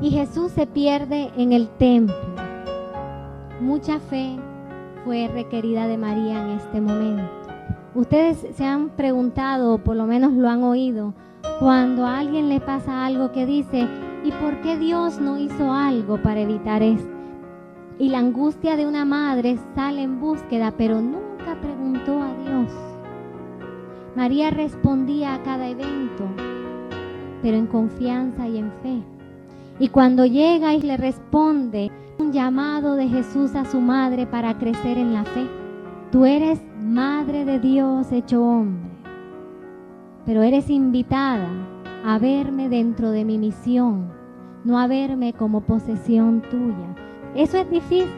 y Jesús se pierde en el templo. Mucha fe fue requerida de María en este momento. Ustedes se han preguntado, o por lo menos lo han oído, cuando a alguien le pasa algo que dice, ¿y por qué Dios no hizo algo para evitar esto? Y la angustia de una madre sale en búsqueda, pero nunca preguntó a Dios. María respondía a cada evento, pero en confianza y en fe. Y cuando llega y le responde un llamado de Jesús a su madre para crecer en la fe. Tú eres madre de Dios hecho hombre, pero eres invitada a verme dentro de mi misión, no a verme como posesión tuya. Eso es difícil.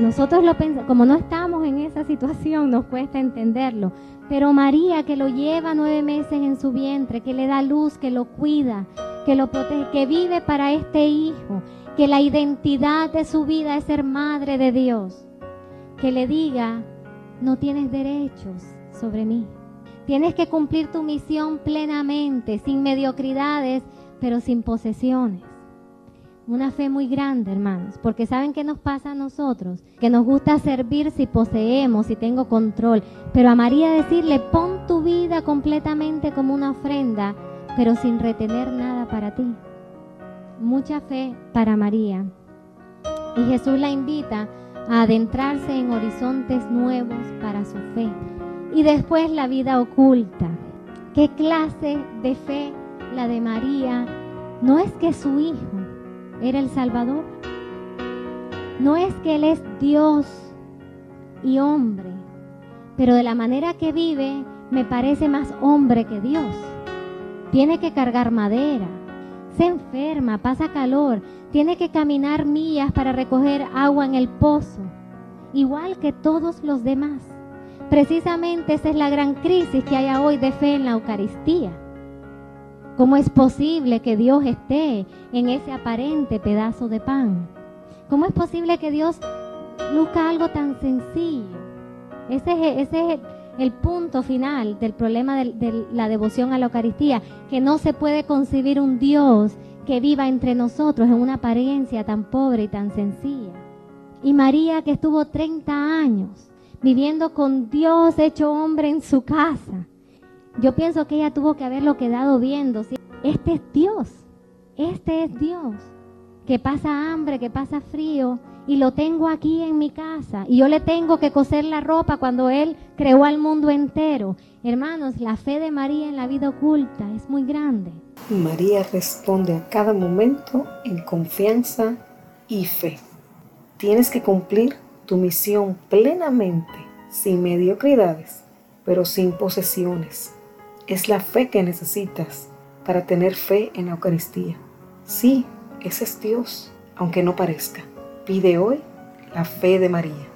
Nosotros lo pensamos, como no estamos en esa situación, nos cuesta entenderlo. Pero María, que lo lleva nueve meses en su vientre, que le da luz, que lo cuida, que lo protege, que vive para este hijo, que la identidad de su vida es ser madre de Dios, que le diga, no tienes derechos sobre mí. Tienes que cumplir tu misión plenamente, sin mediocridades, pero sin posesiones. Una fe muy grande, hermanos, porque ¿saben qué nos pasa a nosotros? Que nos gusta servir si poseemos, si tengo control. Pero a María decirle, pon tu vida completamente como una ofrenda, pero sin retener nada para ti. Mucha fe para María. Y Jesús la invita a adentrarse en horizontes nuevos para su fe. Y después la vida oculta. ¿Qué clase de fe la de María? No es que su hijo era el Salvador. No es que Él es Dios y hombre, pero de la manera que vive me parece más hombre que Dios. Tiene que cargar madera, se enferma, pasa calor, tiene que caminar millas para recoger agua en el pozo, igual que todos los demás. Precisamente esa es la gran crisis que hay hoy de fe en la Eucaristía. ¿Cómo es posible que Dios esté en ese aparente pedazo de pan? ¿Cómo es posible que Dios luzca algo tan sencillo? Ese es, ese es el, punto final del problema de, la devoción a la Eucaristía, que no se puede concebir un Dios que viva entre nosotros en una apariencia tan pobre y tan sencilla. Y María que estuvo 30 años viviendo con Dios hecho hombre en su casa. Yo pienso que ella tuvo que haberlo quedado viendo. Este es Dios, este es Dios, que pasa hambre, que pasa frío, y lo tengo aquí en mi casa. Y yo le tengo que coser la ropa cuando Él creó al mundo entero. Hermanos, la fe de María en la vida oculta es muy grande. María responde a cada momento en confianza y fe. Tienes que cumplir tu misión plenamente, sin mediocridades, pero sin posesiones. Es la fe que necesitas para tener fe en la Eucaristía. Sí, ese es Dios, aunque no parezca. Pide hoy la fe de María.